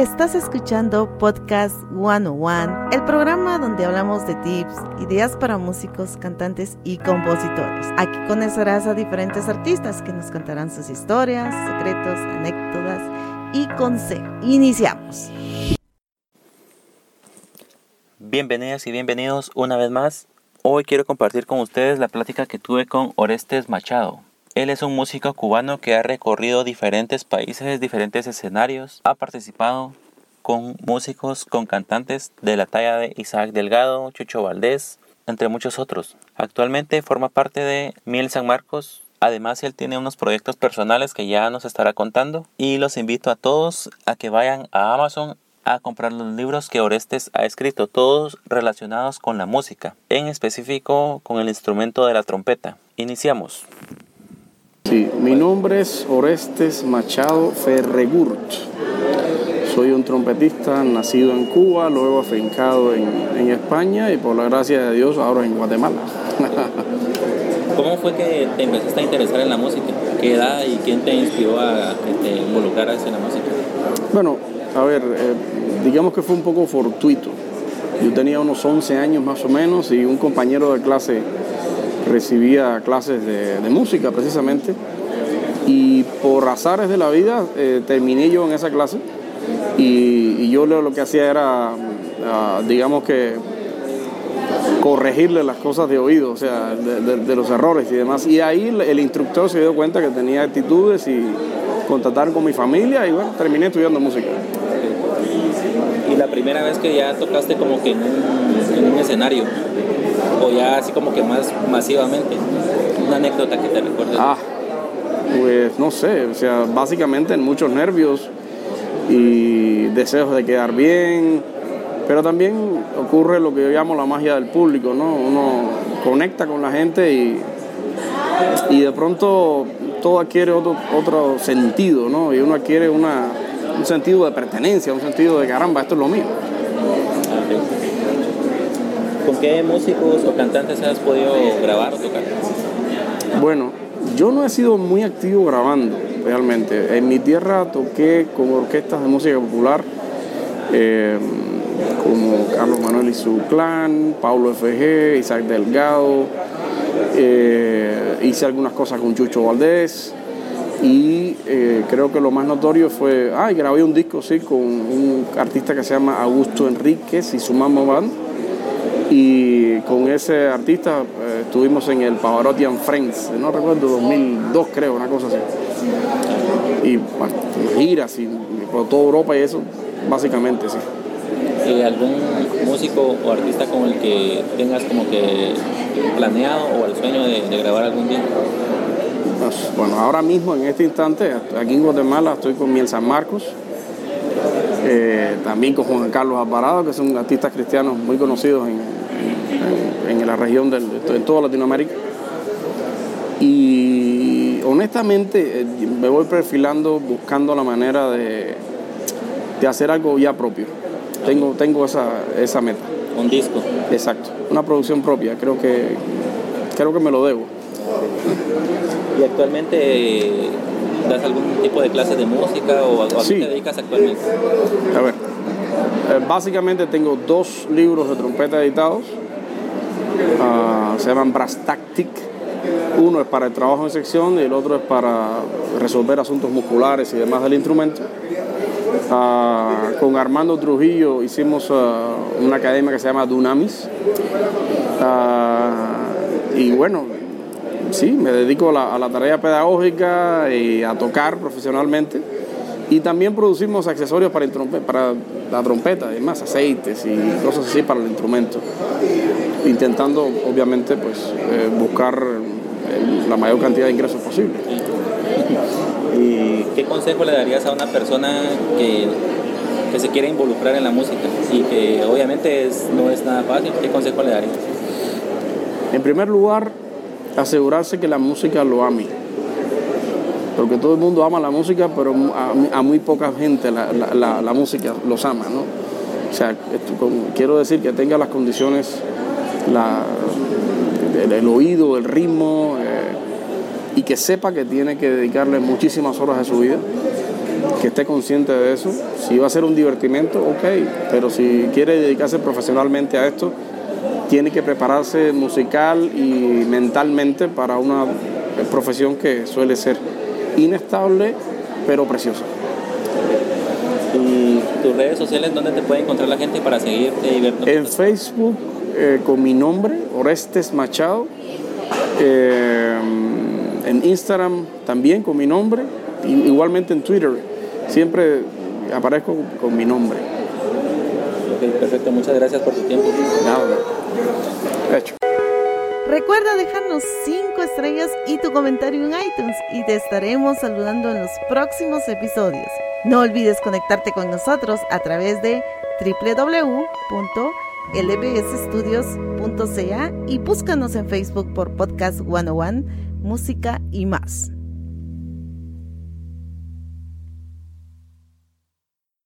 Estás escuchando Podcast 101, el programa donde hablamos de tips, ideas para músicos, cantantes y compositores. Aquí conocerás a diferentes artistas que nos contarán sus historias, secretos, anécdotas y consejos. Iniciamos. Bienvenidas y bienvenidos una vez más. Hoy quiero compartir con ustedes la plática que tuve con Orestes Machado. Él es un músico cubano que ha recorrido diferentes países, diferentes escenarios, ha participado con músicos, con cantantes de la talla de Isaac Delgado, Chucho Valdés, entre muchos otros. Actualmente forma parte de Miel San Marcos. Además, él tiene unos proyectos personales que ya nos estará contando. Y los invito a todos a que vayan a Amazon a comprar los libros que Orestes ha escrito, todos relacionados con la música, en específico con el instrumento de la trompeta. Iniciamos. Sí, mi nombre es Orestes Machado Ferregurt. Soy un trompetista nacido en Cuba, luego afincado en, en España y por la gracia de Dios ahora en Guatemala. ¿Cómo fue que te empezaste a interesar en la música? ¿Qué edad y quién te inspiró a que te involucraras en la música? Bueno, a ver, eh, digamos que fue un poco fortuito. Yo tenía unos 11 años más o menos y un compañero de clase recibía clases de, música precisamente y por azares de la vida eh, terminé yo en esa clase y, yo lo, que hacía era, ah, digamos que, corregirle las cosas de oído, o sea, de, los errores y demás. Y ahí el, instructor se dio cuenta que tenía actitudes y contactar con mi familia y bueno, terminé estudiando música. ¿Y la primera vez que ya tocaste como que escenario? o ya así como que más masivamente? Una anécdota que te recuerdes. Ah, pues no sé, o sea, básicamente en muchos nervios y deseos de quedar bien, pero también ocurre lo que yo llamo la magia del público, ¿no? Uno conecta con la gente y, y de pronto todo adquiere otro, otro sentido, ¿no? Y uno adquiere una, un sentido de pertenencia, un sentido de caramba, esto es lo mío. ¿Con qué músicos o cantantes has podido grabar o tocar? Bueno, yo no he sido muy activo grabando, realmente. En mi tierra toqué con orquestas de música popular, eh, como Carlos Manuel y su clan, Paulo FG, Isaac Delgado. Eh, hice algunas cosas con Chucho Valdés y eh, creo que lo más notorio fue, ah, grabé un disco, sí, con un artista que se llama Augusto Enríquez y su mamá band y con ese artista eh, estuvimos en el Pavarotti and Friends, no recuerdo, 2002 creo, una cosa así. Y bueno, giras y, por toda Europa y eso, básicamente sí. ¿Y algún músico o artista con el que tengas como que planeado o el sueño de, grabar algún día? Pues, bueno, ahora mismo, en este instante, aquí en Guatemala estoy con Miel San Marcos, eh, también con Juan Carlos Alvarado, que son artistas cristianos muy conocidos en, en, la región, de, en toda Latinoamérica. Y honestamente eh, me voy perfilando buscando la manera de, de hacer algo ya propio. Tengo, tengo esa, esa meta. Un disco. Exacto, una producción propia, creo que, creo que me lo debo. ¿Y actualmente das algún tipo de clase de música o a, qué te dedicas actualmente? A ver, eh, básicamente tengo dos libros de trompeta editados Ah, se llaman Brass Tactic. Uno es para el trabajo en sección y el otro es para resolver asuntos musculares y demás del instrumento. Ah, con Armando Trujillo hicimos ah, una academia que se llama Dunamis. y bueno, sí, me dedico a la, tarea pedagógica y a tocar profesionalmente. Y también producimos accesorios para, la trompeta, además aceites y cosas así para el instrumento intentando obviamente pues eh, buscar eh, la mayor cantidad de ingresos posible. ¿Y qué consejo le darías a una persona que, que se quiere involucrar en la música y que obviamente es, no es nada fácil? ¿Qué consejo le darías? En primer lugar, asegurarse que la música lo ame. Porque todo el mundo ama la música, pero a, muy poca gente la, la, música los ama, ¿no? O sea, quiero decir que tenga las condiciones la, el, oído, el ritmo, eh, y que sepa que tiene que dedicarle muchísimas horas de su vida que esté consciente de eso. Si va a ser un divertimento, ok, pero si quiere dedicarse profesionalmente a esto, tiene que prepararse musical y mentalmente para una profesión que suele ser inestable, pero preciosa. ¿Y tus redes sociales dónde te puede encontrar la gente para seguirte y ver? En Facebook eh, con mi nombre, Orestes Machado. Eh, en Instagram también con mi nombre. igualmente en Twitter. Siempre aparezco con mi nombre. Ok, perfecto. Muchas gracias por tu tiempo. Nada, hecho. Recuerda dejarnos 5 estrellas y tu comentario en iTunes y te estaremos saludando en los próximos episodios. No olvides conectarte con nosotros a través de www.lbsstudios.ca y búscanos en Facebook por Podcast 101, Música y más.